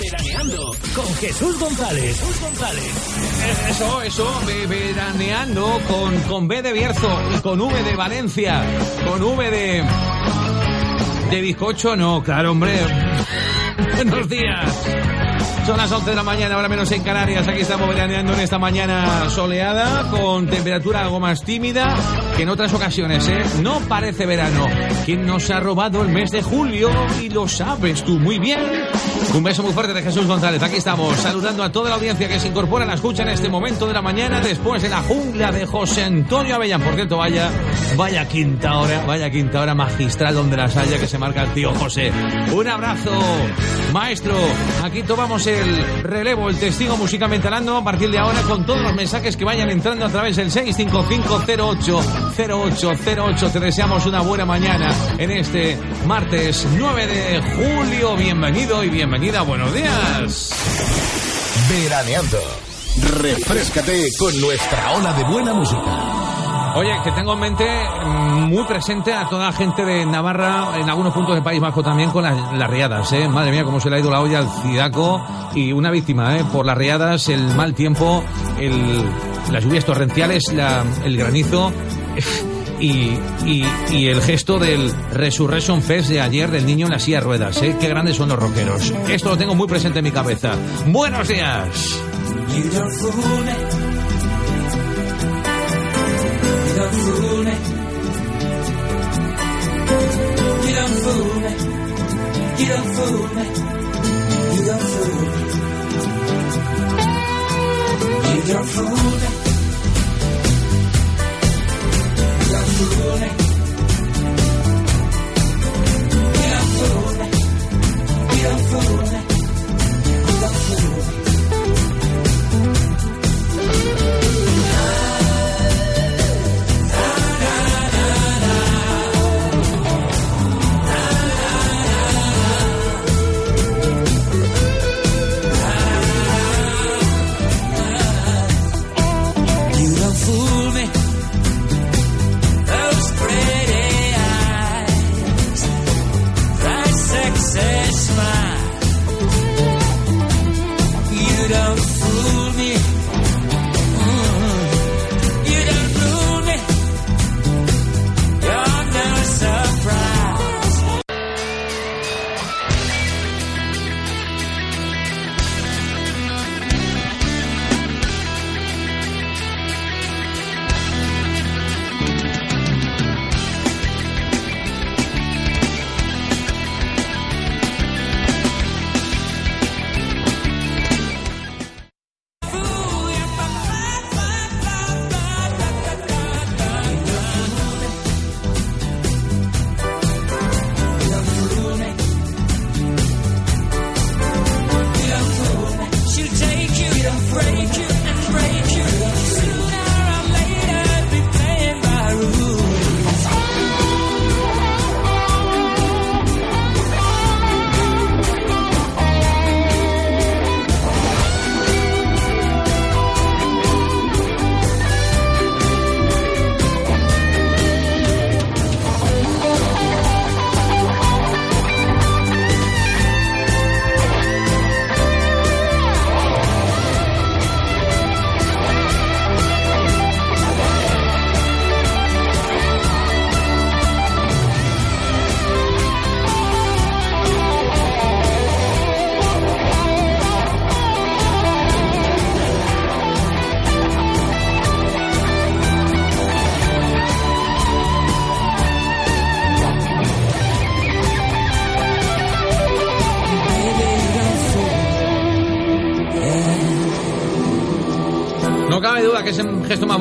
Veraneando con Jesús González. Jesús González. Eso, eso, ve- veraneando con, con B de Bierzo con V de Valencia, con V de... De bizcocho, no, claro, hombre. Buenos días. Son las 11 de la mañana, ahora menos en Canarias. Aquí estamos veraneando en esta mañana soleada, con temperatura algo más tímida que en otras ocasiones, ¿eh? No parece verano. ¿Quién nos ha robado el mes de julio? Y lo sabes tú muy bien. Un beso muy fuerte de Jesús González. Aquí estamos, saludando a toda la audiencia que se incorpora a la escucha en este momento de la mañana, después de la jungla de José Antonio Avellán. Por cierto, vaya, vaya quinta hora, vaya quinta hora magistral donde las haya que se marca el tío José. Un abrazo, maestro. Aquí tomamos el relevo, el testigo musicalmente hablando a partir de ahora con todos los mensajes que vayan entrando a través del 655080808. Te deseamos una buena mañana en este martes 9 de julio. Bienvenido y bienvenida. Buenos días. Veraneando. Refrescate con nuestra ola de buena música. Oye, que tengo en mente mm, muy presente a toda la gente de Navarra, en algunos puntos del País Vasco también, con las, riadas, ¿eh? Madre mía, cómo se le ha ido la olla al Cidaco y una víctima, ¿eh? Por las riadas, el mal tiempo, las lluvias torrenciales, el granizo. Y el gesto del Resurrection Fest de ayer del niño en la silla de ruedas, ¿eh? Qué grandes son los rockeros. Esto lo tengo muy presente en mi cabeza. Buenos días. You don't fool me. You don't fool me. You don't fool me. You don't fool me. You don't fool me. You don't fool me. You don't fool me.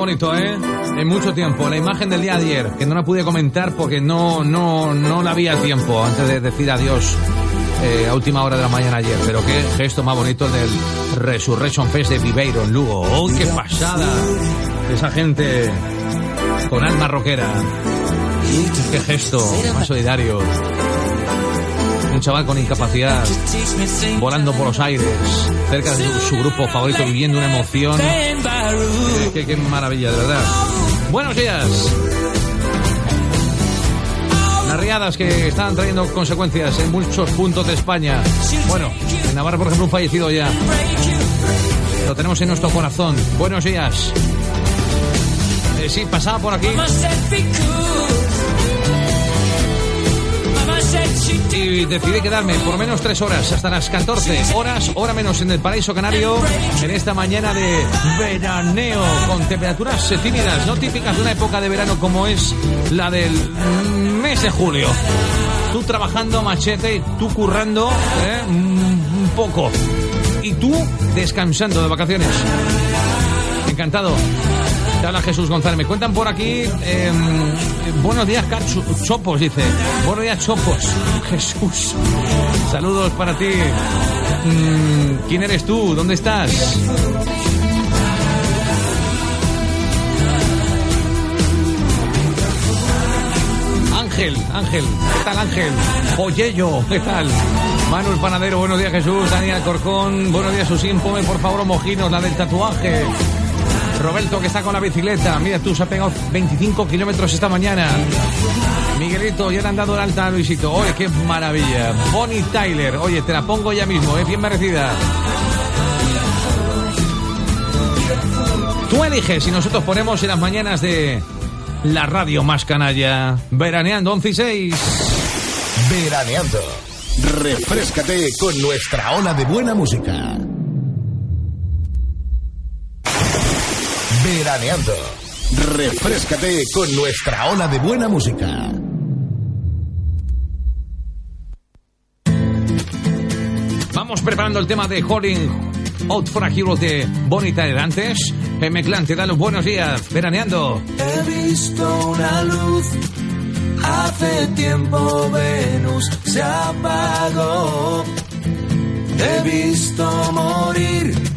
Bonito, ¿eh? En mucho tiempo. La imagen del día de ayer, que no la pude comentar porque no, no, no la había tiempo antes de decir adiós eh, a última hora de la mañana ayer. Pero qué gesto más bonito el del Resurrection Fest de Viveiro en Lugo. ¡Oh, qué pasada! Esa gente con alma rockera. Qué gesto más solidario. Un chaval con incapacidad volando por los aires, cerca de su, su grupo favorito, viviendo una emoción. Qué, maravilla, de verdad. Buenos días. La riada heladas que están trayendo consecuencias en muchos puntos de España. Bueno, en Navarra, por ejemplo, un fallecido ya. Lo tenemos en nuestro corazón. Buenos días. Eh, sí, pasaba por aquí y decidí quedarme por menos tres horas, hasta las 14 horas, hora menos en el paraíso canario, en esta mañana de veraneo, con temperaturas tímidas, no típicas de una época de verano como es la del mes de julio. Tú trabajando machete tú currando ¿eh? un un poco. Y tú descansando de vacaciones. Encantado. Te habla Jesús González. Me cuentan por aquí. eh, buenos días, Chopos, dice. Buenos días, Chopos. Jesús. Saludos para ti. Mm, ¿Quién eres tú? ¿Dónde estás? Ángel, Ángel, ¿qué tal Ángel? Poyello, ¿qué tal? Manuel Panadero, buenos días Jesús, Daniel Corcón, buenos días Susín, ponme por favor mojinos, la del tatuaje. Roberto que está con la bicicleta, mira tú, se ha pegado 25 kilómetros esta mañana. Miguelito, ya le han dado el alta a Luisito, oye, qué maravilla. Bonnie Tyler, oye, te la pongo ya mismo, es bien merecida. Tú eliges y nosotros ponemos en las mañanas de la radio más canalla, veraneando 11 y 6. Veraneando. Refrescate con nuestra ola de buena música. Veraneando. Refrescate con nuestra ola de buena música. Vamos preparando el tema de Holding Out for a Hero de Bonita antes. M. Clan te da los buenos días, veraneando. He visto una luz, hace tiempo Venus se apagó. He visto morir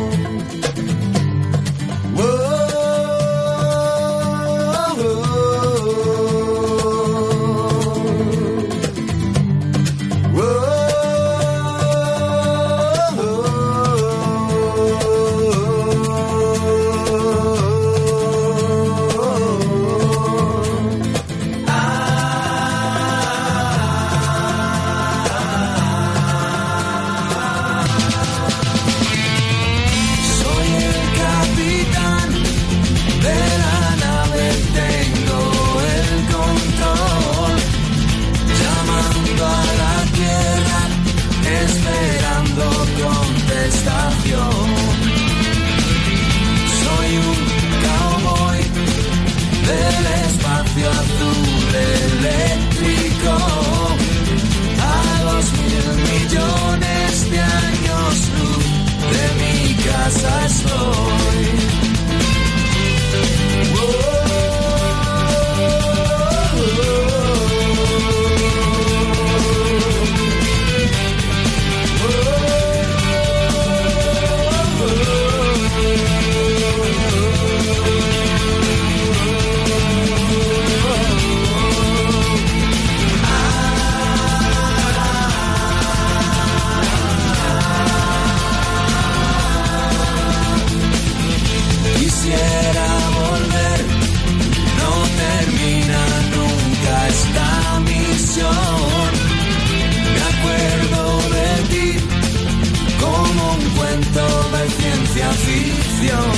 Ficción.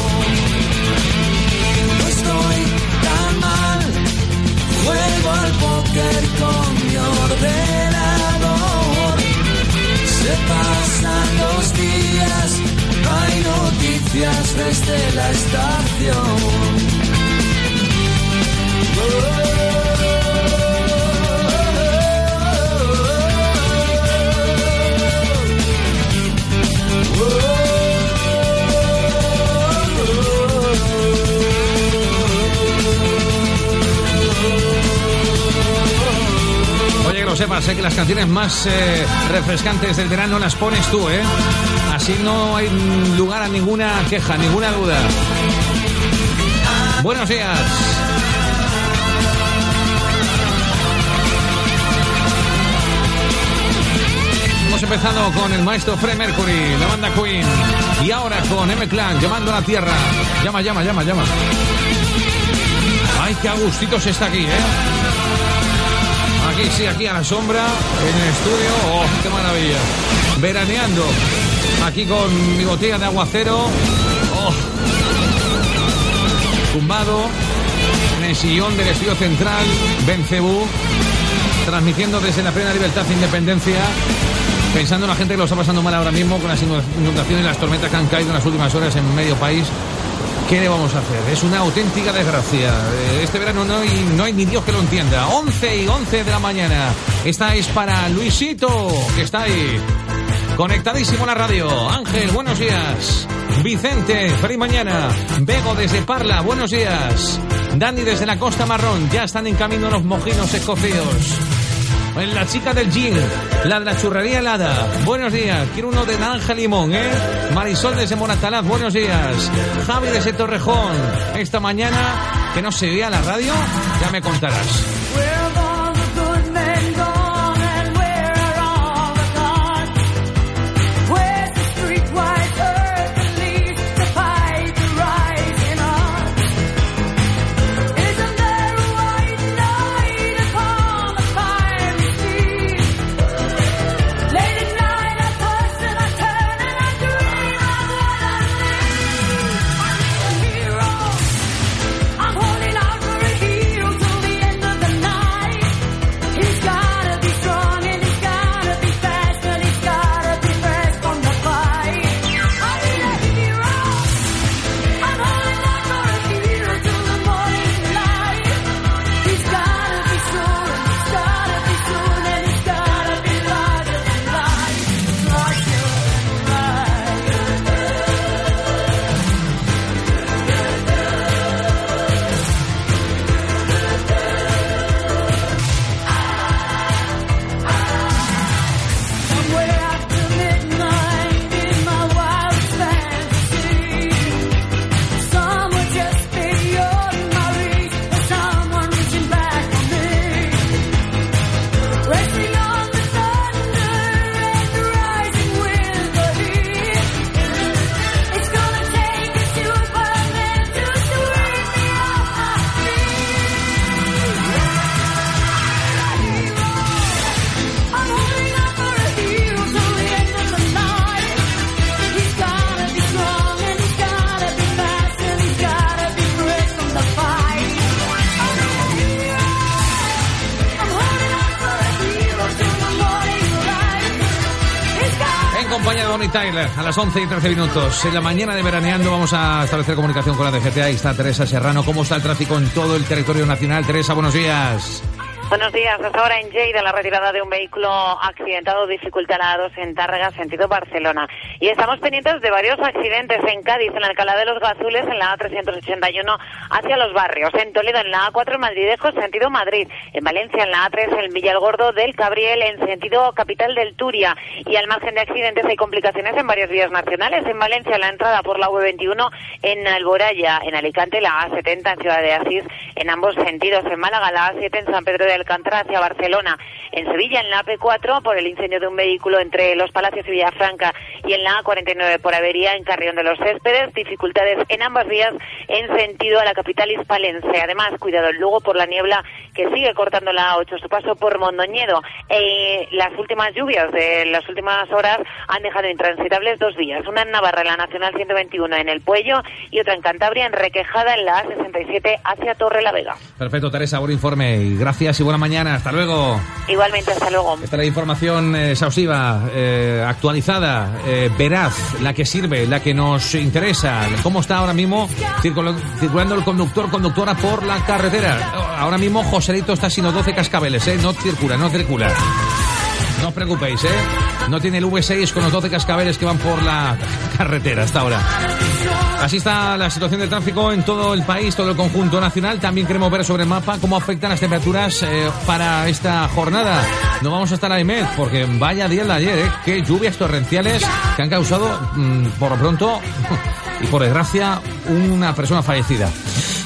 No estoy tan mal, juego al póker con mi ordenador. Se pasan los días, hay noticias desde la estación. Lo sepas, sé que las canciones más eh, refrescantes del verano las pones tú, ¿eh? Así no hay lugar a ninguna queja, ninguna duda. Buenos días. Hemos empezado con el maestro Fred Mercury, la banda Queen. Y ahora con M-Clan, llamando a la tierra. Llama, llama, llama, llama. Ay, qué agustito se está aquí, ¿eh? Aquí, sí, aquí a la sombra, en el estudio. ¡Oh, qué maravilla! Veraneando. Aquí con mi botella de aguacero. ¡Oh! Tumbado en el sillón del estudio central, Bencebú. Transmitiendo desde la plena libertad e independencia. Pensando en la gente que lo está pasando mal ahora mismo con las inundaciones y las tormentas que han caído en las últimas horas en medio país. ¿Qué le vamos a hacer? Es una auténtica desgracia. Eh, Este verano no hay, ni Dios que lo entienda. 11 y 11 de la mañana. Esta es para Luisito, que está ahí. Conectadísimo a la radio. Ángel, buenos días. Vicente, feliz mañana. Bego desde Parla, buenos días. Dani desde la Costa Marrón, ya están en camino los mojinos escocidos. La chica del gin, la de la churrería helada. Buenos días, quiero uno de naranja limón, ¿eh? Marisol desde Moratalaz, buenos días. Javi desde Torrejón, esta mañana que no se veía la radio, ya me contarás. Bonnie Tyler, a las 11 y 13 minutos. En la mañana de veraneando vamos a establecer comunicación con la DGT. Ahí está Teresa Serrano. ¿Cómo está el tráfico en todo el territorio nacional? Teresa, buenos días. Buenos días. Hasta ahora en Lleida la retirada de un vehículo accidentado dificulta la A2 en Tárrega, sentido Barcelona. Y estamos pendientes de varios accidentes en Cádiz, en Alcalá de los Gazules, en la A381 hacia los barrios. En Toledo, en la A4 en sentido Madrid. En Valencia, en la A3 en Villalgordo del Cabriel, en sentido capital del Turia. Y al margen de accidentes hay complicaciones en varias vías nacionales. En Valencia, la entrada por la V21 en Alboraya. En Alicante, la A70 en Ciudad de Asís, en ambos sentidos. En Málaga, la A7 en San Pedro de Alcántara hacia Barcelona. En Sevilla, en la AP4, por el incendio de un vehículo entre Los Palacios y Villafranca. Y en la A49 por avería en Carrión de los Céspedes. Dificultades en ambas vías en sentido a la capital hispalense. Además, cuidado en Lugo por la niebla que sigue cortando la A8 su paso por Mondoñedo. Eh, las últimas lluvias de las últimas horas han dejado intransitables dos vías. Una en Navarra, en la Nacional 121 en El Puello y otra en Cantabria, en Requejada, en la A67 hacia Torre la Vega. Perfecto, Teresa, buen informe. Y gracias y buena mañana. Hasta luego. Igualmente, hasta luego. Esta es la información eh, exhaustiva, eh, actualizada, eh, veraz, la que sirve, la que nos interesa. ¿Cómo está ahora mismo circula- circulando el conductor, conductora por la carretera? Ahora mismo Joselito está sino 12 cascabeles, ¿eh? No circula, no circula. No os preocupéis, ¿eh? No tiene el V6 con los 12 cascabeles que van por la carretera hasta ahora. Así está la situación del tráfico en todo el país, todo el conjunto nacional. También queremos ver sobre el mapa cómo afectan las temperaturas eh, para esta jornada. No vamos a estar a Imed porque vaya día el de ayer, ¿eh? Qué lluvias torrenciales que han causado, mm, por lo pronto, y por desgracia, una persona fallecida.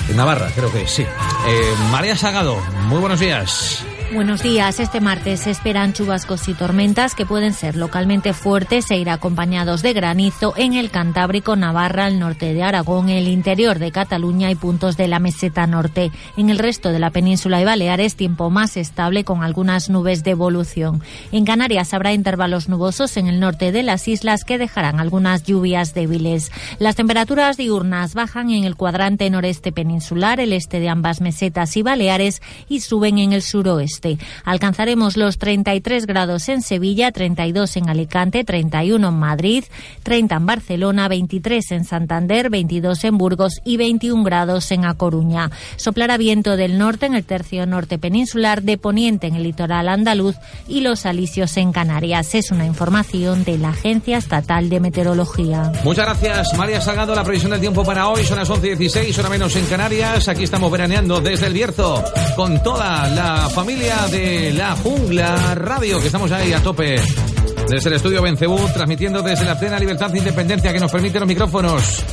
En Navarra, creo que sí. Eh, María Sagado, muy buenos días. Buenos días. Este martes se esperan chubascos y tormentas que pueden ser localmente fuertes e ir acompañados de granizo en el Cantábrico, Navarra, el norte de Aragón, el interior de Cataluña y puntos de la meseta norte. En el resto de la península y Baleares, tiempo más estable con algunas nubes de evolución. En Canarias habrá intervalos nubosos en el norte de las islas que dejarán algunas lluvias débiles. Las temperaturas diurnas bajan en el cuadrante noreste peninsular, el este de ambas mesetas y Baleares y suben en el suroeste. Alcanzaremos los 33 grados en Sevilla, 32 en Alicante, 31 en Madrid, 30 en Barcelona, 23 en Santander, 22 en Burgos y 21 grados en A Coruña. Soplará viento del norte en el tercio norte peninsular, de poniente en el litoral andaluz y los alisios en Canarias. Es una información de la Agencia Estatal de Meteorología. Muchas gracias, María Salgado. La previsión del tiempo para hoy son las 11 y 16, hora menos en Canarias. Aquí estamos veraneando desde el Bierzo con toda la familia de la Jungla Radio, que estamos ahí a tope. Desde el estudio Bencebú, transmitiendo desde la plena libertad e independencia que nos permiten los micrófonos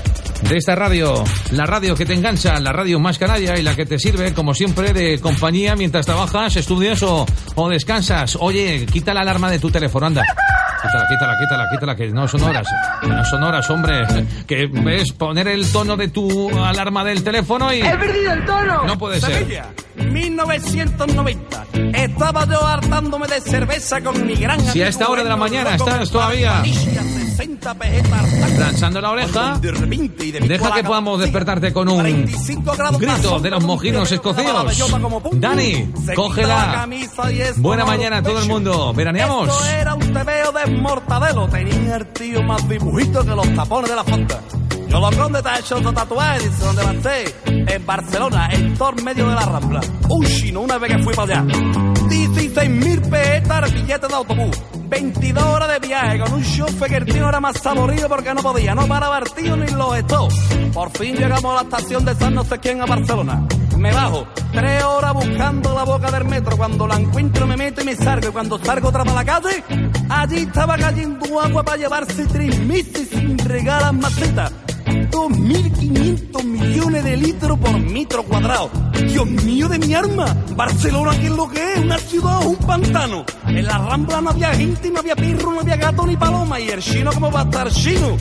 de esta radio, la radio que te engancha, la radio más canalla y la que te sirve, como siempre, de compañía mientras trabajas, estudias o, o descansas. Oye, quita la alarma de tu teléfono, anda. Quítala, quítala, quítala, quítala, que no son horas. No son horas, hombre. Que ves poner el tono de tu alarma del teléfono y... ¡He perdido el tono! No puede ser. Sevilla, 1990. Estaba yo hartándome de cerveza con mi gran Si a esta hora de la mañana estás todavía 60 pesetas. planchando la oreja, deja que podamos despertarte con un 45 grados grito de los mojinos pum, Dani, cógela. camisa y es Buena mañana a todo el mundo. ¿Veraneamos? Esto era un tebeo de mortadelo. Tenía el tío más dibujito que los tapones de la fonda. Yo los conde te ha hecho otro tatuaje, dice a ser. En Barcelona, en todo medio de la Rambla. Un chino, una vez que fui para allá. 16 mil pesetas el billete de autobús. 22 horas de viaje con un chofer que el tío era más saborido porque no podía, no paraba el tío ni los estos. Por fin llegamos a la estación de San no sé quién a Barcelona. Me bajo, tres horas buscando la boca del metro. Cuando la encuentro me meto y me salgo. Y cuando salgo otra para la calle, allí estaba cayendo agua para llevarse tres meses sin regalas macetas. 2.500 millones de litros por metro cuadrado. Dios mío de mi arma. Barcelona, ¿qué es lo que es? Una ciudad o un pantano. En la Rambla no había gente, no había perro, no había gato ni paloma. Y el chino, ¿cómo va a estar chino?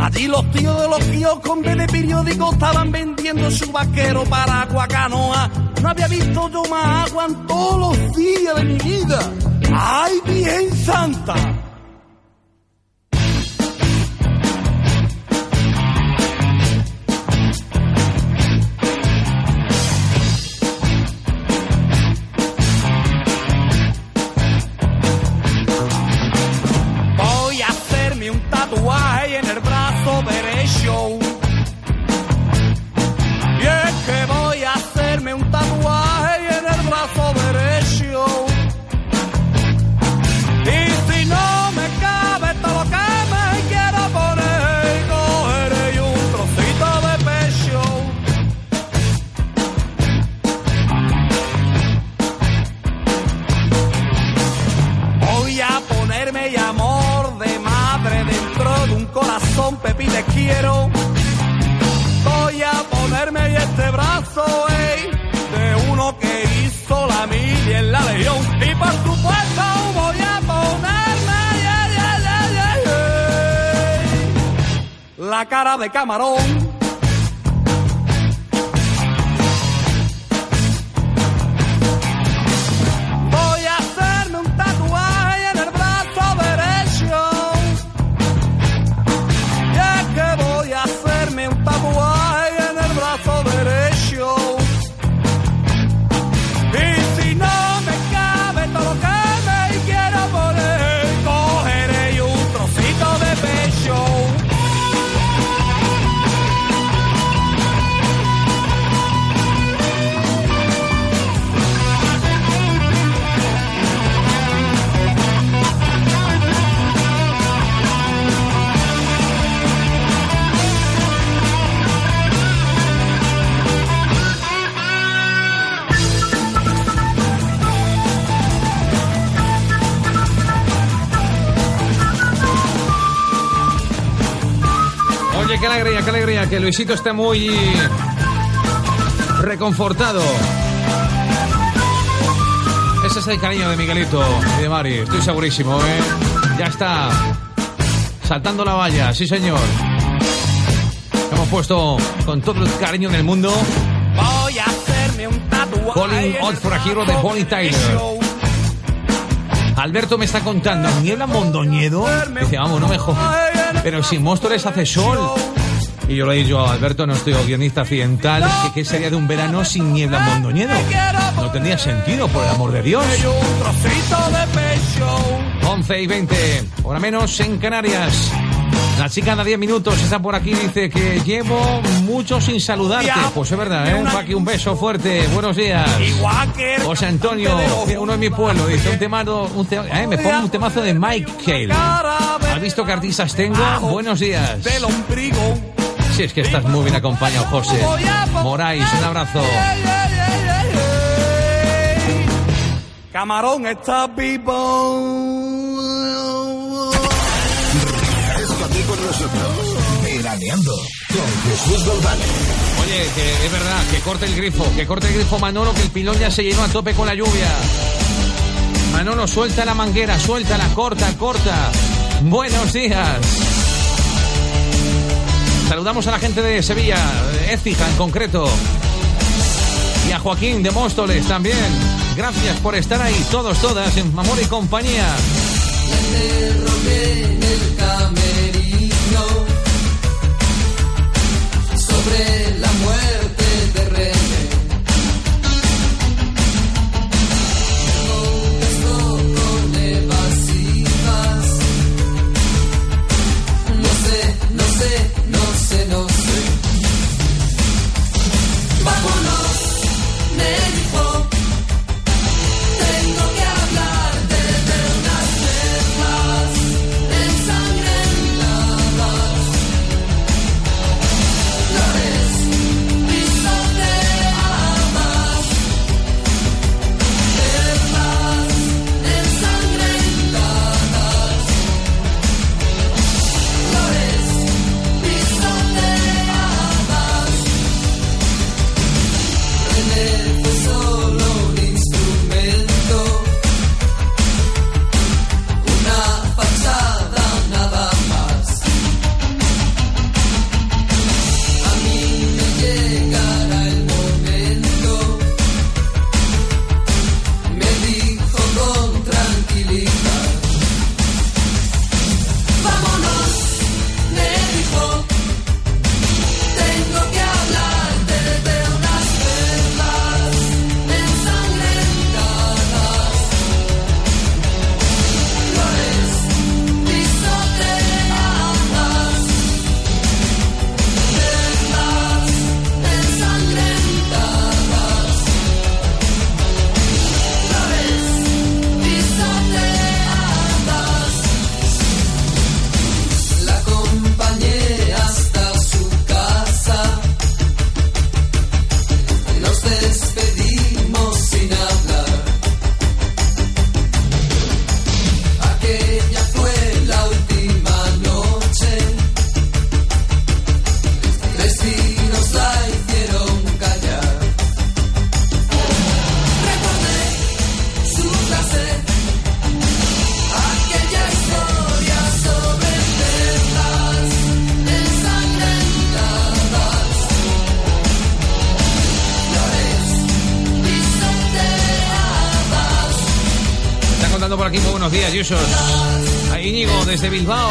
Allí los tíos de los kioscos en vez de periódicos estaban vendiendo su vaquero para agua canoa. No había visto yo más agua en todos los días de mi vida. ¡Ay, bien santa! De camarón. Que Luisito esté muy reconfortado. Ese es el cariño de Miguelito y de Mari, estoy segurísimo, ¿eh? Ya está. Saltando la valla, sí señor. Hemos puesto con todo el cariño del mundo Voy a hacerme un tatuaje. De Bonnie Tyler. Alberto me está contando, ¿niebla Mondoñedo? Dice, vamos, no me jodas. Pero si Móstoles hace sol. Y yo le he dicho a Alberto, nuestro guionista accidental, que qué sería de un verano sin niebla Mondoñedo. No tendría sentido, por el amor de Dios. Y un trocito de pecho. 11 y 20, hora menos en Canarias. La chica de 10 minutos está por aquí, dice que llevo mucho sin saludarte. Pues es verdad, ¿eh? Paqui, un beso fuerte. Buenos días. José Antonio, uno de mi pueblo, dice un temazo, un te- eh, me pongo un temazo de Mike Cale. ¿Has visto qué artistas tengo? Buenos días. del ombligo. Si es que estás muy bien acompañado, José. Morais, un abrazo. Camarón está vivo. Refrescate con nosotros. Veraneando con Jesús González. Oye, que es verdad, que corte el grifo, que corte el grifo Manolo, que el pilón ya se llenó a tope con la lluvia. Manolo, suelta la manguera, suéltala, corta, corta. Buenos días. Saludamos a la gente de Sevilla, Écija en concreto. Y a Joaquín de Móstoles también. Gracias por estar ahí, todos, todas, en amor y compañía. Aquí muy buenos días, Yusos. A Íñigo, desde Bilbao.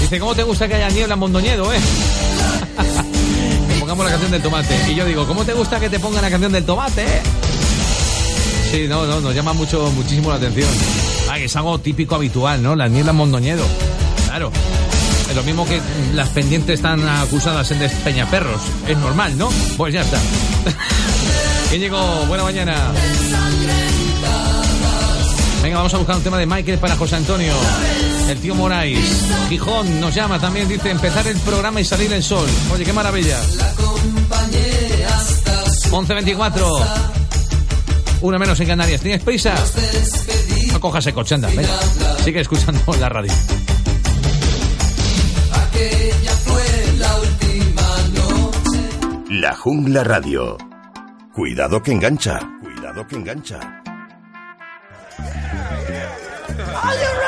Dice, ¿cómo te gusta que haya niebla en Mondoñedo, eh? que pongamos la canción del tomate. Y yo digo, ¿cómo te gusta que te pongan la canción del tomate, eh? Sí, no, no, nos llama mucho, muchísimo la atención. Ah, es algo típico habitual, ¿no? La niebla en Mondoñedo. Claro. Es lo mismo que las pendientes están acusadas en Despeñaperros. Es normal, ¿no? Pues ya está. Íñigo, buena mañana. Venga, vamos a buscar un tema de Michael para José Antonio. El tío Morais. Gijón nos llama también, dice empezar el programa y salir el sol. Oye, qué maravilla. 11.24. Una menos en Canarias. ¿Tienes prisa? No cojas el coche, anda. Sigue escuchando la radio. La Jungla Radio. Cuidado que engancha. Cuidado que engancha. Are you ready?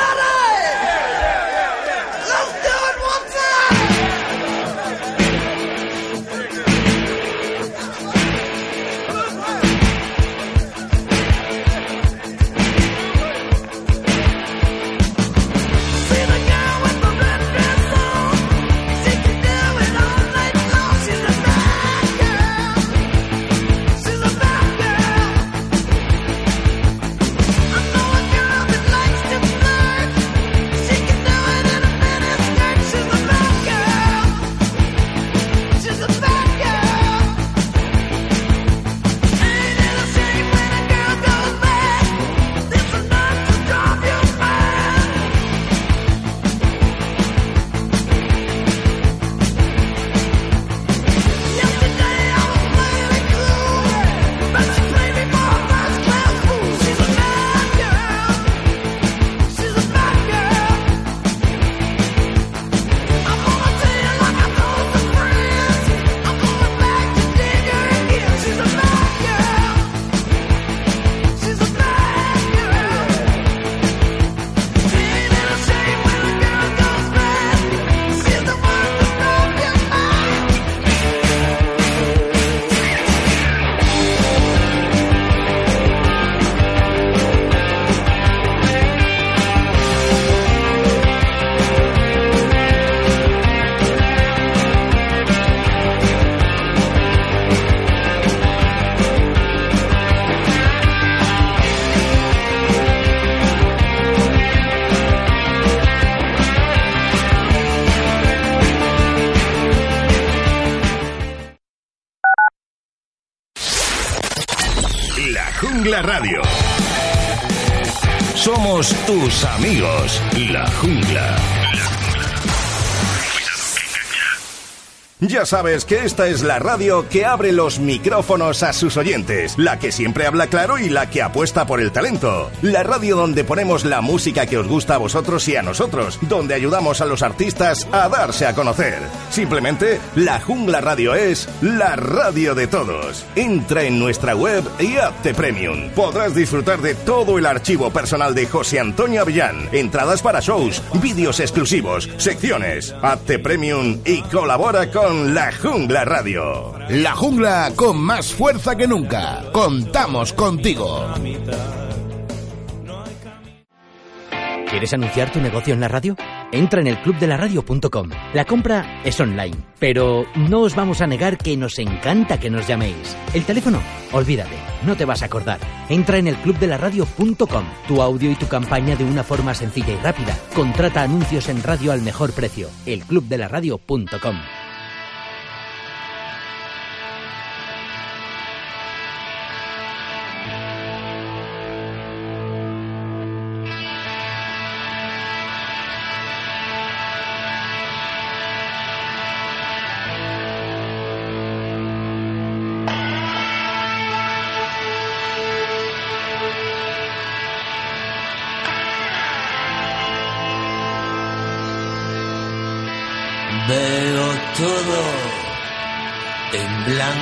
Radio. Somos tus amigos. La Jungla. Ya sabes que esta es la radio que abre los micrófonos a sus oyentes, la que siempre habla claro y la que apuesta por el talento. La radio donde ponemos la música que os gusta a vosotros y a nosotros, donde ayudamos a los artistas a darse a conocer. Simplemente, la Jungla Radio es la radio de todos. Entra en nuestra web y hazte premium. Podrás disfrutar de todo el archivo personal de José Antonio Avillán, entradas para shows, vídeos exclusivos, secciones. Hazte premium y colabora con la Jungla Radio. La jungla con más fuerza que nunca. Contamos contigo. ¿Quieres anunciar tu negocio en la radio? Entra en el clubdelaradio.com. La compra es online, pero no os vamos a negar que nos encanta que nos llaméis. El teléfono, olvídate, no te vas a acordar. Entra en el clubdelaradio.com. Tu audio y tu campaña de una forma sencilla y rápida. Contrata anuncios en radio al mejor precio. elclubdelaradio.com.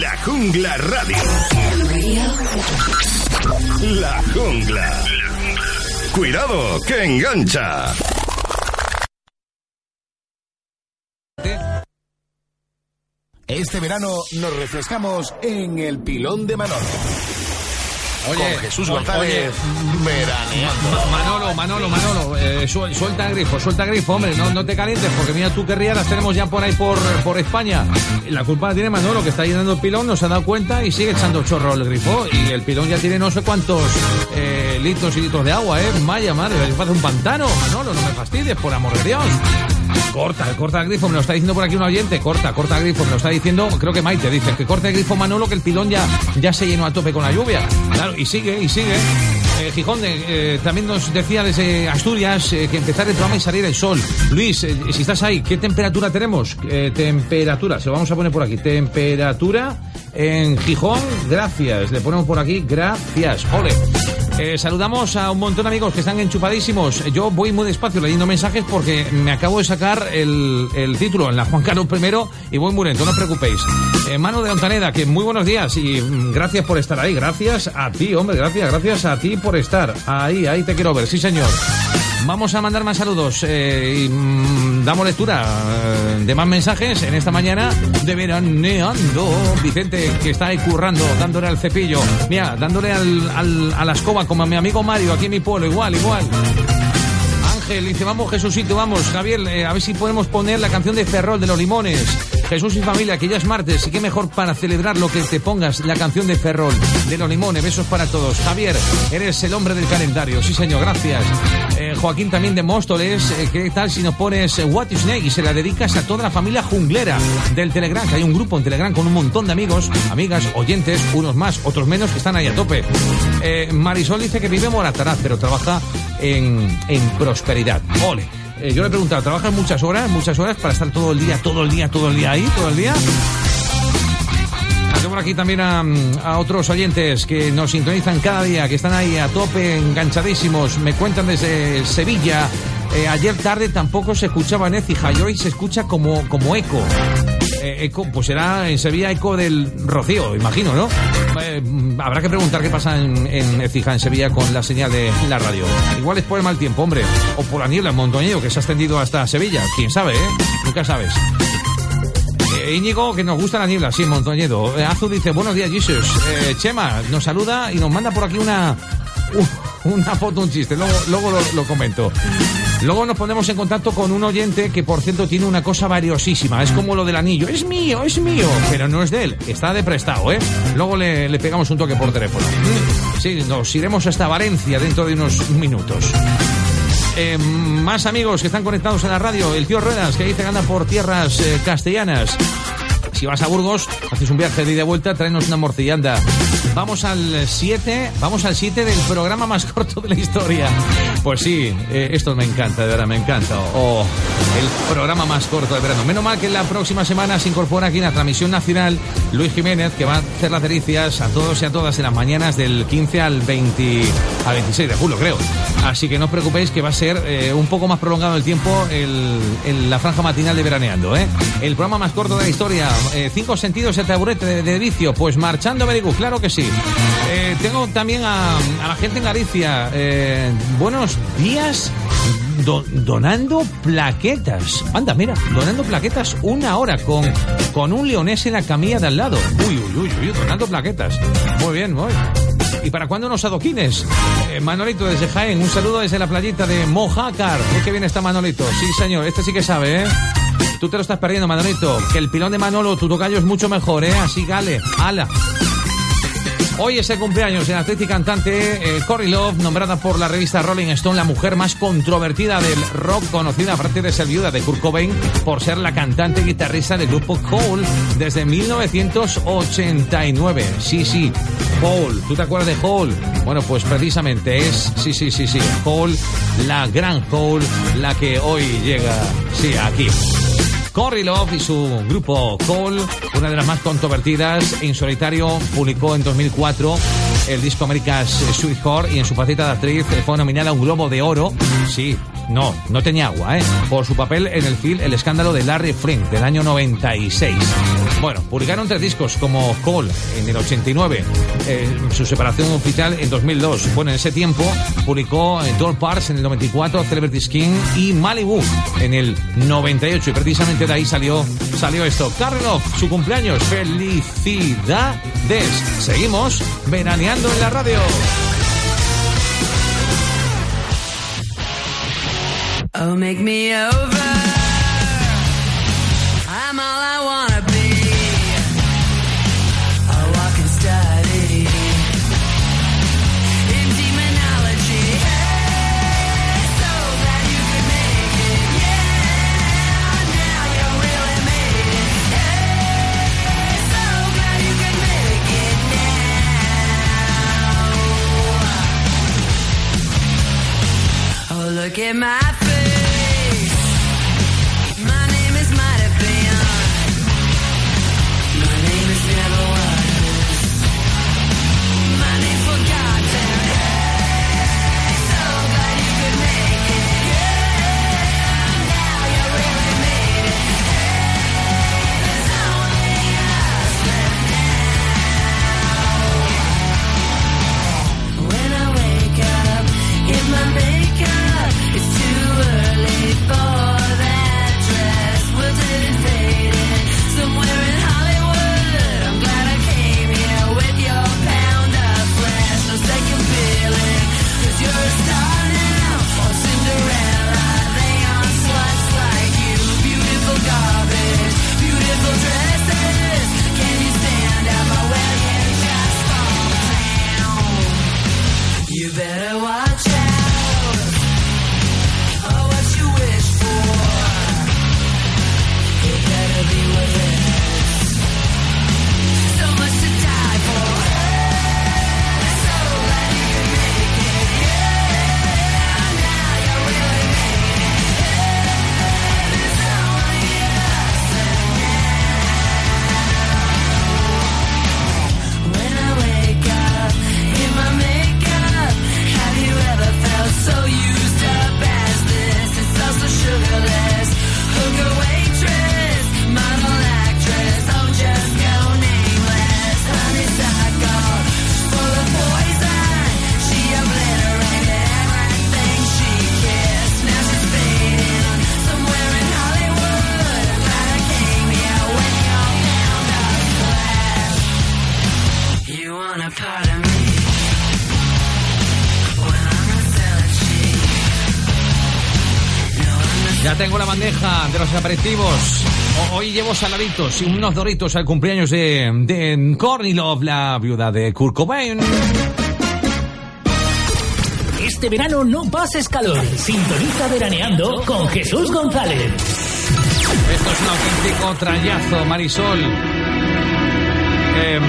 La Jungla Radio. La Jungla. Cuidado, que engancha. Este verano nos refrescamos en el pilón de Manolo. Oye, Con Jesús González oye, Manolo, Manolo, Manolo, eh, suel- suelta el grifo, suelta el grifo, hombre, no, no te calientes, porque mira tú qué las tenemos ya por ahí por, por España. La culpa la tiene Manolo, que está llenando el pilón, no se ha dado cuenta y sigue echando chorro el grifo. Y el pilón ya tiene no sé cuántos eh, litros y litros de agua, ¿eh? Vaya madre, parece un pantano, Manolo, no me fastidies, por amor de Dios. Corta, corta el grifo, me lo está diciendo por aquí un oyente, corta, corta el grifo, me lo está diciendo, creo que Maite dice, que corte el grifo Manolo, que el pilón ya, ya se llenó a tope con la lluvia. Claro, y sigue, y sigue. Eh, Gijón eh, también nos decía desde Asturias eh, que empezar el programa y salir el sol. Luis, eh, si estás ahí, ¿qué temperatura tenemos? Eh, temperatura, se lo vamos a poner por aquí. Temperatura en Gijón, gracias. Le ponemos por aquí, gracias. Ole. Eh, saludamos a un montón de amigos que están enchupadísimos. Yo voy muy despacio leyendo mensajes porque me acabo de sacar el, el título en la Juan Carlos I y voy muy lento, no os preocupéis. Eh, Mano de Ontaneda, que muy buenos días y mm, gracias por estar ahí. Gracias a ti, hombre, gracias, gracias a ti por estar. Ahí, ahí te quiero ver, sí señor. Vamos a mandar más saludos eh, mm, damos lectura eh, de más mensajes en esta mañana de veraneando. Vicente, que está ahí currando, dándole al cepillo. Mira, dándole al, a la escoba como a mi amigo Mario aquí en mi pueblo, igual, igual. Ángel dice, vamos Jesucito, vamos. Javier, eh, a ver si podemos poner la canción de Ferrol de los Limones. Jesús y familia, que ya es martes, y qué mejor para celebrar lo que te pongas la canción de Ferrol de los Limones. Besos para todos. Javier, eres el hombre del calendario. Sí, señor, gracias. Eh, Joaquín también de Móstoles, eh, ¿qué tal si nos pones eh, What is Snake y se la dedicas a toda la familia junglera del Telegram? Que hay un grupo en Telegram con un montón de amigos, amigas, oyentes, unos más, otros menos, que están ahí a tope. Marisol dice que vive en Morataraz, pero trabaja en, en prosperidad. Ole. Eh, yo le he preguntado, ¿trabajas muchas horas, muchas horas para estar todo el día, todo el día, todo el día ahí, todo el día? Por aquí también a, a otros oyentes que nos sintonizan cada día, que están ahí a tope, enganchadísimos. Me cuentan desde Sevilla. eh, ayer tarde tampoco se escuchaba en Écija y hoy se escucha como, como eco. Eh, eco, pues será en Sevilla eco del Rocío, imagino, ¿no? Eh, habrá que preguntar qué pasa en, en Écija, en Sevilla, con la señal de la radio. Igual es por el mal tiempo, hombre. O por la niebla en Montoñedo, que se ha extendido hasta Sevilla. Quién sabe, ¿eh? Nunca sabes. Eh, Íñigo, que nos gusta la niebla, sí, Montoñedo. Eh, Azu dice, buenos días, Jesus. Eh, Chema nos saluda y nos manda por aquí una, una foto, un chiste. Luego, luego lo, lo comento. Luego nos ponemos en contacto con un oyente que, por cierto, tiene una cosa valiosísima. Es como lo del anillo. Es mío, es mío. Pero no es de él. Está de prestado, ¿eh? Luego le, pegamos un toque por teléfono. Sí, nos iremos hasta Valencia dentro de unos minutos. Eh, más amigos que están conectados a la radio. El tío Ruedas, que dice que por tierras eh, castellanas. Si vas a Burgos, haces un viaje de ida y vuelta, tráenos una morcillanda. Vamos al 7, vamos al 7 del programa más corto de la historia. Pues sí, eh, esto me encanta, de verdad, me encanta. Oh, el programa más corto de verano. Menos mal que la próxima semana se incorpora aquí en la transmisión nacional Luis Jiménez, que va a hacer las delicias a todos y a todas en las mañanas del 15 al 20, al 26 de julio, creo. Así que no os preocupéis que va a ser eh, un poco más prolongado el tiempo el, el- la franja matinal de veraneando, ¿eh? El programa más corto de la historia. Eh, cinco sentidos de taburete de, vicio. Pues marchando, Berigu, claro que sí. Eh, tengo también a, la gente en Galicia. eh, buenos días. do- donando plaquetas. Anda, mira, donando plaquetas una hora con, con un leonés en la camilla de al lado. Uy, uy, uy, uy, donando plaquetas. Muy bien, muy ¿Y para cuándo unos adoquines? Eh, Manolito desde Jaén, un saludo desde la playita de Mojácar. Muy que bien está Manolito. Sí, señor, este sí que sabe, ¿eh? Tú te lo estás perdiendo, Manolito. Que el pilón de Manolo, tu tocayo es mucho mejor, ¿eh? Así, gale, ala. Hoy es el cumpleaños de la actriz y cantante eh, Cory Love, nombrada por la revista Rolling Stone la mujer más controvertida del rock, conocida a partir de ser viuda de Kurt Cobain por ser la cantante y guitarrista del grupo Hole desde 1989. Sí, sí, Hole. ¿Tú te acuerdas de Hole? Bueno, pues precisamente es, sí, sí, sí, sí, Hole, la gran Hole, la que hoy llega, sí, aquí. Cory Love y su grupo Cole, una de las más controvertidas, en solitario publicó en 2004 el disco America's Sweetheart y en su faceta de actriz fue nominada a un Globo de Oro. Sí, no, no tenía agua, ¿eh? Por su papel en el film El escándalo de Larry Flint del año 96. Bueno, publicaron tres discos como Cole en el 89, eh, su separación oficial en 2002. Bueno, en ese tiempo publicó eh, Doll Parts en el 94, Celebrity Skin y Malibu en el 98 y precisamente de ahí salió salió esto. Carlos, su cumpleaños. Felicidades. Seguimos veraneando en la radio. Oh, make me over. aperitivos. Hoy llevo saladitos y unos doritos al cumpleaños de, de Kornilov, la viuda de Kurt Cobain. Este verano no pases calor. Sintoniza Veraneando con Jesús González. Esto es un auténtico trayazo, Marisol. Eh,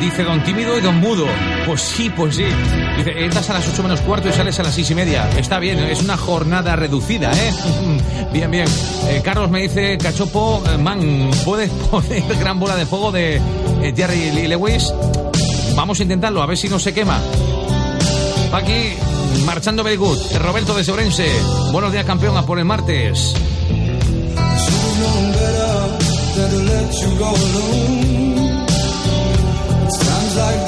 dice Don Tímido y Don Mudo. Pues sí, pues sí. Dice, entras a las 8 menos cuarto y sales a las 6 y media. Está bien, es una jornada reducida, ¿eh? bien, bien. Eh, Carlos me dice, Cachopo, eh, man, ¿puedes poner gran bola de fuego de Jerry Lewis? Vamos a intentarlo, a ver si no se quema. Paqui, marchando very good. Roberto de Sobrense, buenos días campeón, a por el martes. like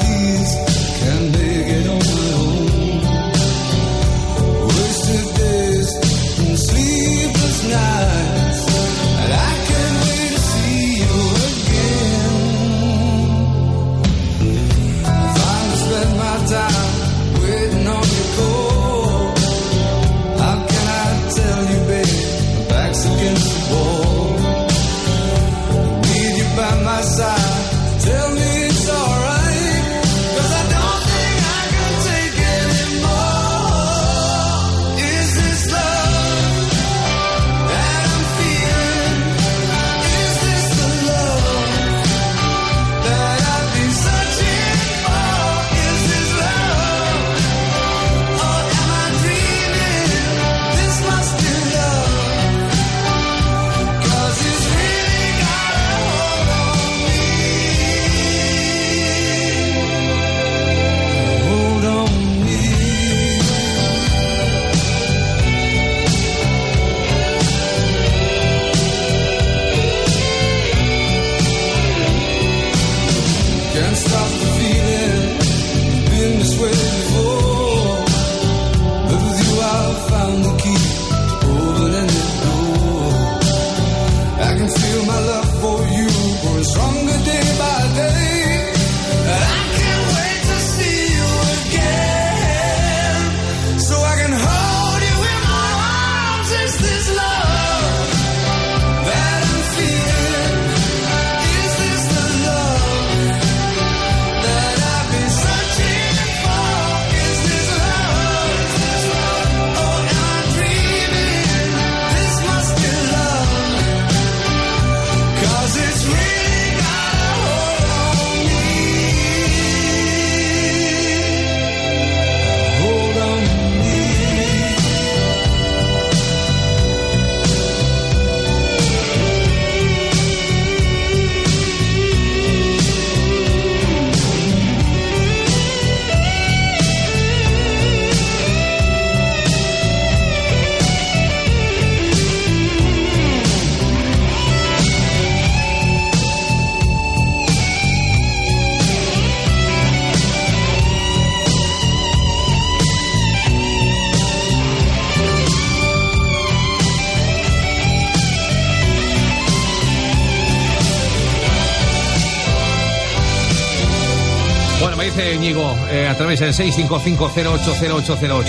eh, a través del 655080808.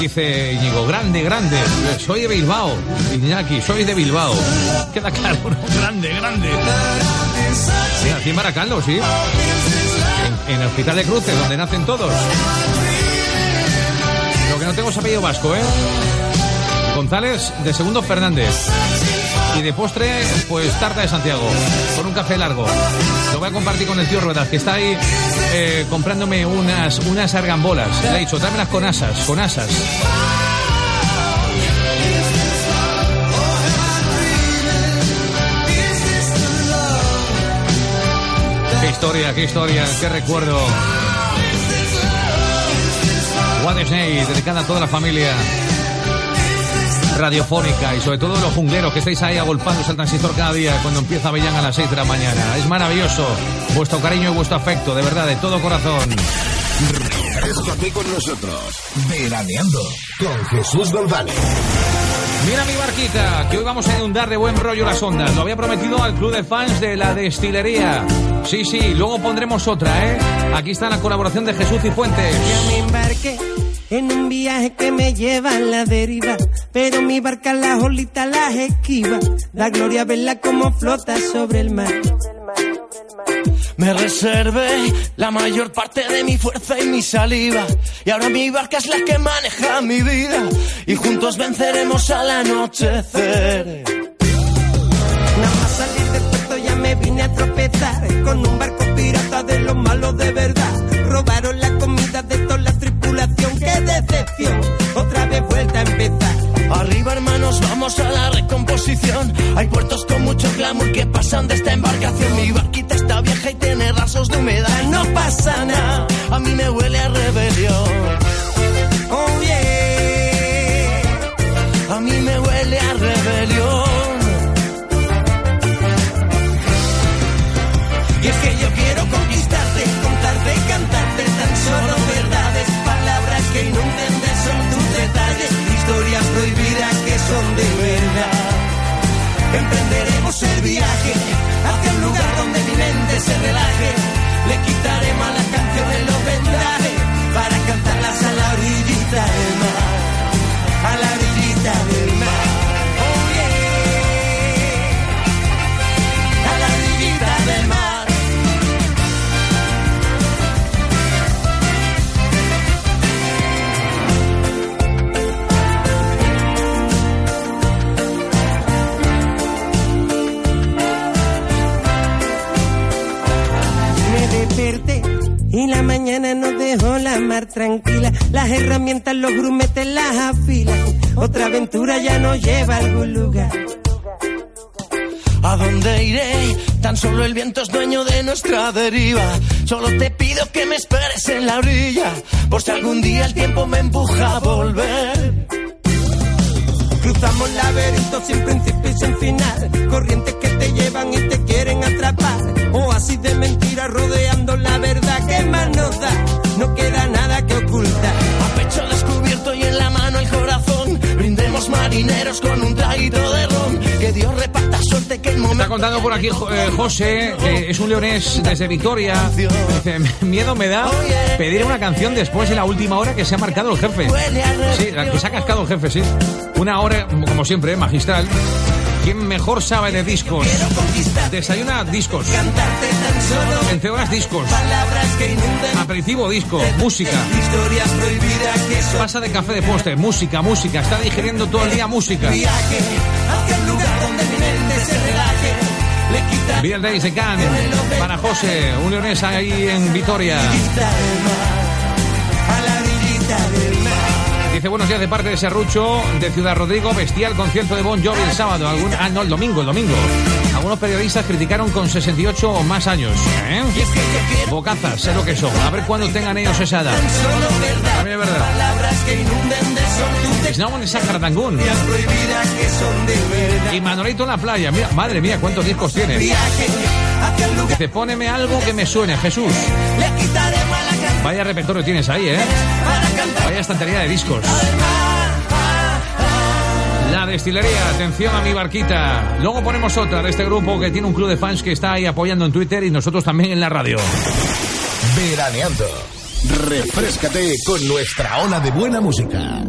Dice Íñigo, grande, grande. Soy de Bilbao. Iñaki, soy de Bilbao. Queda claro. Grande, grande. Aquí en Baracaldo, sí. En, en el Hospital de Cruces, donde nacen todos. Lo que no tengo es apellido vasco, ¿eh? González, de segundo Fernández. Y de postre, pues tarta de Santiago, con un café largo. Lo voy a compartir con el tío Ruedas, que está ahí eh, comprándome unas, unas argambolas. Le he dicho, tráemelas con asas, con asas. Qué historia, qué historia, qué recuerdo. What Snake, dedicada a toda la familia radiofónica y sobre todo los jungleros que estáis ahí agolpándose al transistor cada día cuando empieza Avellán a las 6 de la mañana. Es maravilloso vuestro cariño y vuestro afecto, de verdad, de todo corazón. Estate con nosotros. Veraneando con Jesús González. Mira mi barquita, que hoy vamos a inundar de buen rollo las ondas. Lo había prometido al club de fans de la destilería. Sí, sí, luego pondremos otra, ¿eh? Aquí está la colaboración de Jesús y Fuentes. Ya me embarqué en un viaje que me lleva a la deriva, pero mi barca las olitas las esquiva. Da gloria verla como flota sobre el mar. Me reservé la mayor parte de mi fuerza y mi saliva. Y ahora mi barca es la que maneja mi vida. Y juntos venceremos al anochecer. Nada más salir de puerto ya me vine a tropezar con un barco pirata de los malos de verdad. Robaron Otra vez vuelta a empezar. Arriba hermanos, vamos a la recomposición. Hay puertos con mucho glamour que pasan de esta embarcación. Mi barquita está vieja y tiene rasos de humedad. No pasa nada, a mí me huele a rebelión. Mar tranquila. Las herramientas, los grumetes las afilan. Otra aventura ya nos lleva a algún lugar. ¿A dónde iré? Tan solo el viento es dueño de nuestra deriva. Solo te pido que me esperes en la orilla, por si algún día el tiempo me empuja a volver. Cruzamos laberintos sin principio y sin final. Corrientes que te llevan y te quieren atrapar. Oasis de mentiras rodeando la verdad. ¿Qué más nos da? No queda nada que ocultar. A pecho descubierto y en la mano el corazón. Brindemos marineros con un traguito de ron. Que Dios reparta suerte que el momento. Está contando por aquí eh, José, que es un leonés desde Victoria. Dice, miedo me da pedir una canción después de la última hora que se ha marcado el jefe. Sí, la que se ha cascado el jefe, sí. Una hora, como siempre, magistral. ¿Quién mejor sabe de discos? Desayuna discos. Entre horas discos. Aperitivo disco. Música. Pasa de café de postre. Música, música. Está digiriendo todo el día música. Bien Days de Can. Para José, un leonés ahí en Vitoria. Dice buenos días de parte de Serrucho, de Ciudad Rodrigo, bestial concierto de Bon Jovi el sábado. Algún, ah, no, el domingo, el domingo. Algunos periodistas criticaron con 68 o más años. ¿eh? Bocazas, sé lo que son. A ver cuándo tengan ellos esa edad. También es verdad. Snowman de verdad. Y Manolito en la playa. Mira, madre mía, cuántos discos tiene. Dice, póneme algo que me suene, Jesús. Le canción Vaya repertorio tienes ahí, ¿eh? Vaya estantería de discos. La destilería, atención a mi barquita. Luego ponemos otra de este grupo que tiene un club de fans que está ahí apoyando en Twitter y nosotros también en la radio. Veraneando. Refrescate con nuestra ola de buena música.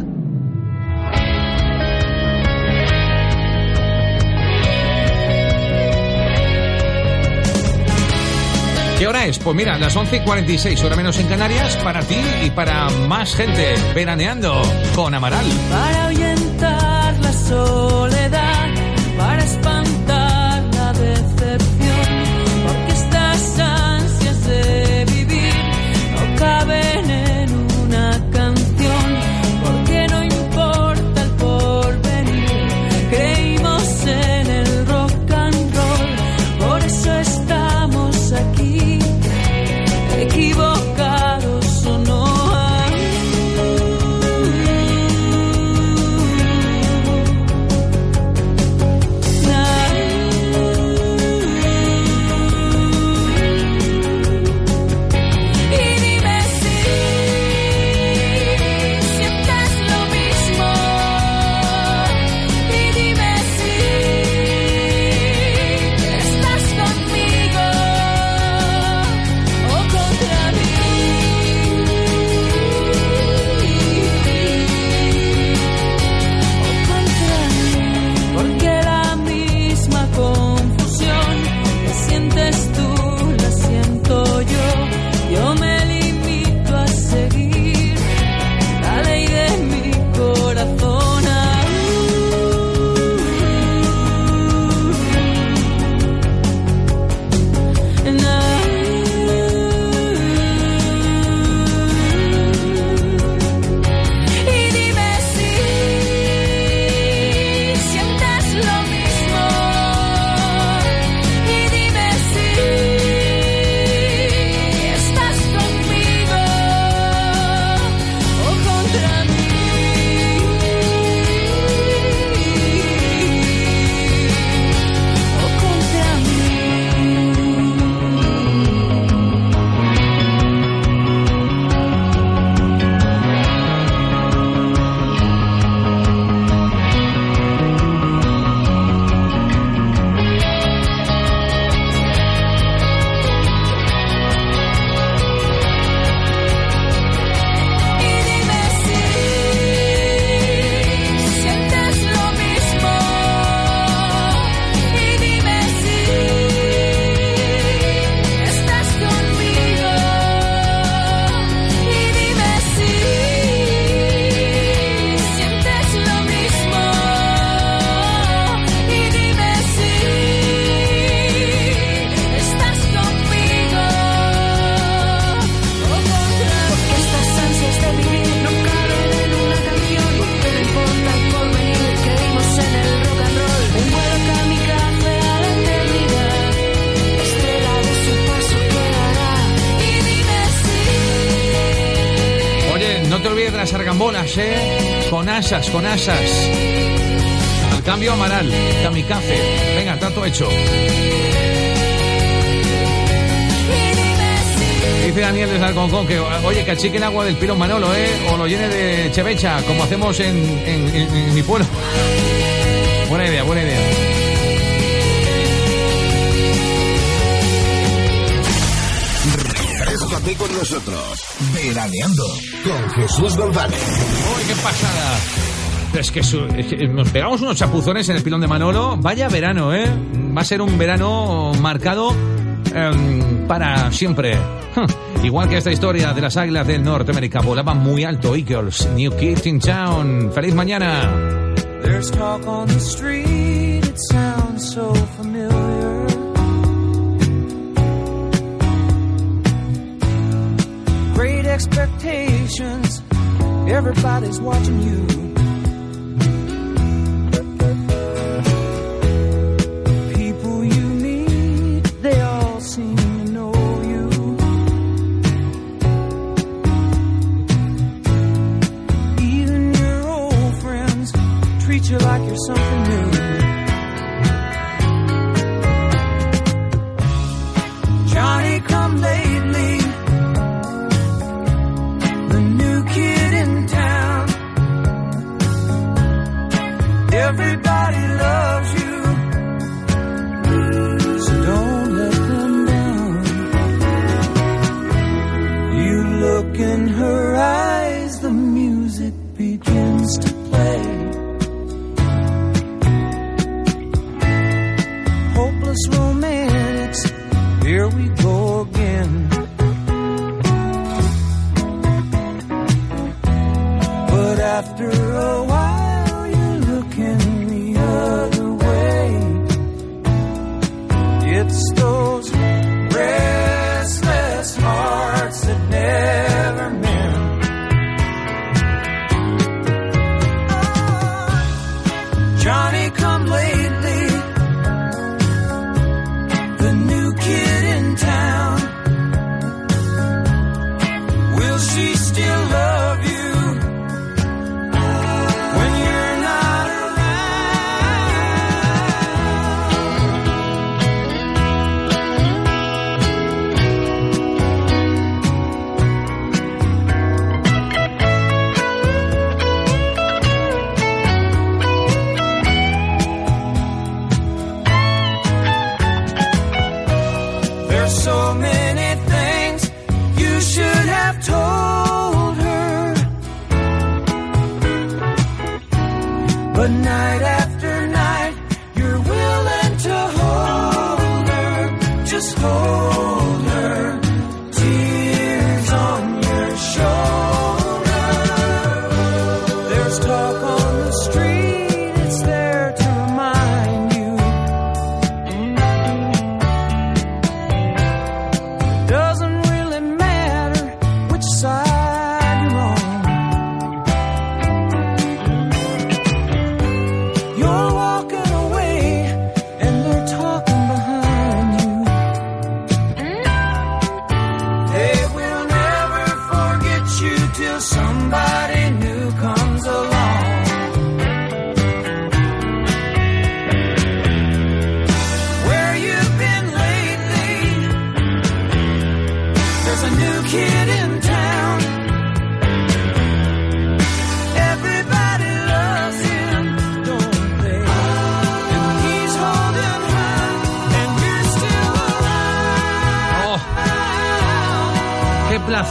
¿Qué hora es? Pues mira, las 11 y 46, hora menos en Canarias, para ti y para más gente. Veraneando con Amaral. para ahuyentar la soledad, asas, con asas. Al cambio, Amaral, kamikaze. Venga, trato hecho. Dice Daniel desde Alconcón que, oye, que achique el agua del pilón Manolo, ¿eh? O lo llene de chevecha, como hacemos en- en mi pueblo. Buena idea, buena idea. Refrescate con nosotros. Veraneando con Jesús González. ¡Uy, qué pasada! Es que, su- es que nos pegamos unos chapuzones en el pilón de Manolo. Vaya verano, ¿eh? Va a ser un verano marcado em, para siempre. Igual que esta historia de las águilas del Norteamérica. Volaban muy alto, Eagles. New Kids in Town. ¡Feliz mañana! There's talk on the street, it sounds so familiar. Expectations, everybody's watching you. People you meet, they all seem to know you. Even your old friends treat you like you're something new. After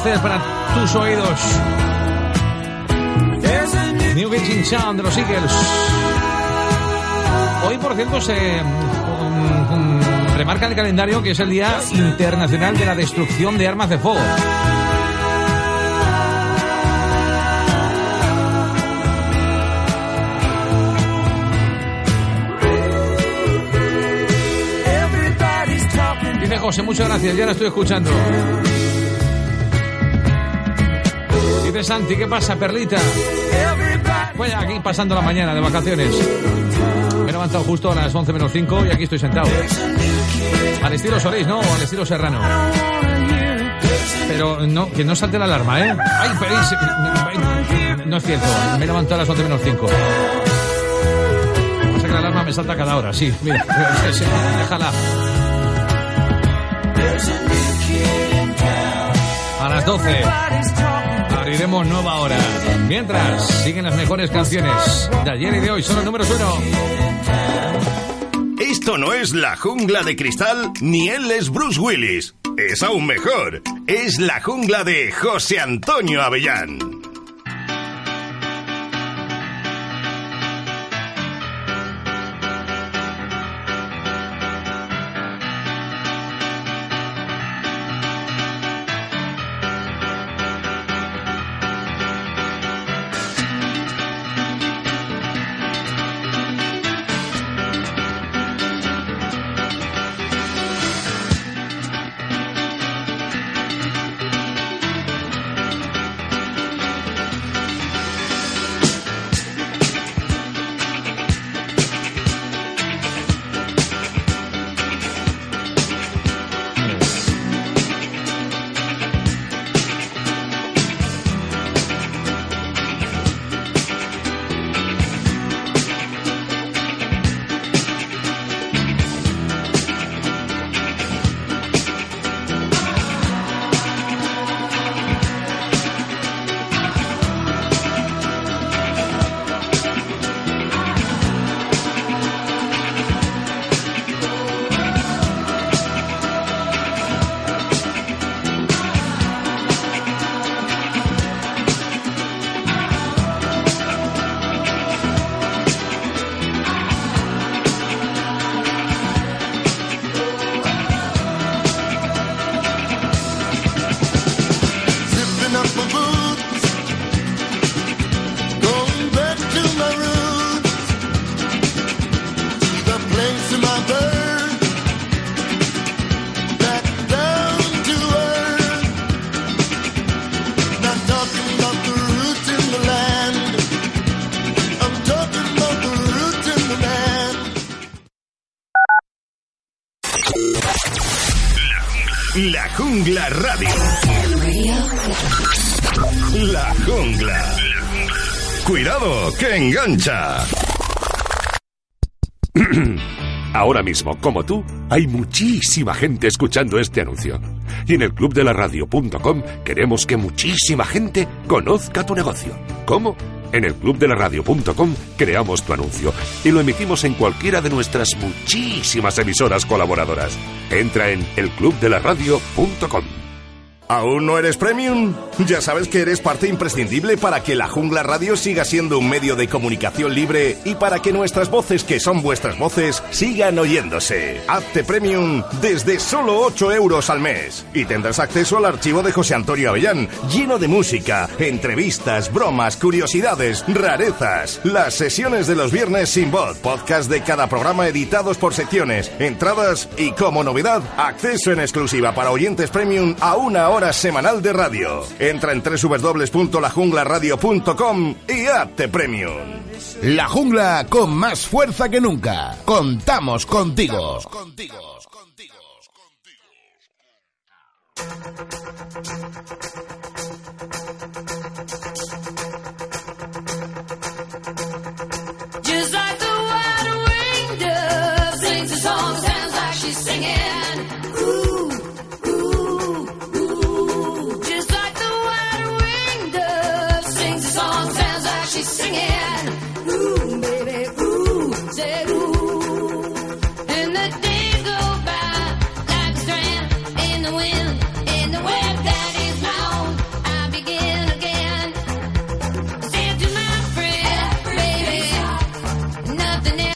placer para tus oídos. New in Town de los Eagles. Hoy, por cierto, se mm, mm, remarca el calendario que es el Día Internacional de la Destrucción de Armas de Fuego. José, muchas gracias, ya la estoy escuchando. Dice Santi, ¿qué pasa, Perlita? Pues aquí pasando la mañana de vacaciones. Me he levantado justo a las 11 menos 5 y aquí estoy sentado. Al estilo Solís, ¿no? O al estilo Serrano. Pero no, que no salte la alarma, ¿eh? ¡Ay, Peris! No es cierto, me he levantado a las 11 menos 5. Pasa que la alarma me salta cada hora, sí. Mira, déjala. A las 12 abriremos nueva hora. Mientras, siguen las mejores canciones de ayer y de hoy. Son los números uno. Esto no es la jungla de cristal, ni él es Bruce Willis. Es aún mejor. Es la jungla de José Antonio Avellán. Jungla Radio. La Jungla. Cuidado, que engancha. Ahora mismo, como tú, hay muchísima gente escuchando este anuncio. Y en el clubdelaradio.com queremos que muchísima gente conozca tu negocio. ¿Cómo? En el clubdelaradio.com creamos tu anuncio y lo emitimos en cualquiera de nuestras muchísimas emisoras colaboradoras. Entra en elclubdelaradio.com. ¿Aún no eres premium? Ya sabes que eres parte imprescindible para que la Jungla Radio siga siendo un medio de comunicación libre y para que nuestras voces, que son vuestras voces, sigan oyéndose. Hazte premium desde solo 8 euros al mes y tendrás acceso al archivo de José Antonio Avellán, lleno de música, entrevistas, bromas, curiosidades, rarezas, las sesiones de los viernes sin voz, podcast de cada programa editados por secciones, entradas y como novedad, acceso en exclusiva para oyentes premium a una hora semanal de radio. Entra en www.lajunglaradio.com y hazte premium. La jungla con más fuerza que nunca. Contamos contigo. Just like the winged dove sings a song, sounds like she's singing.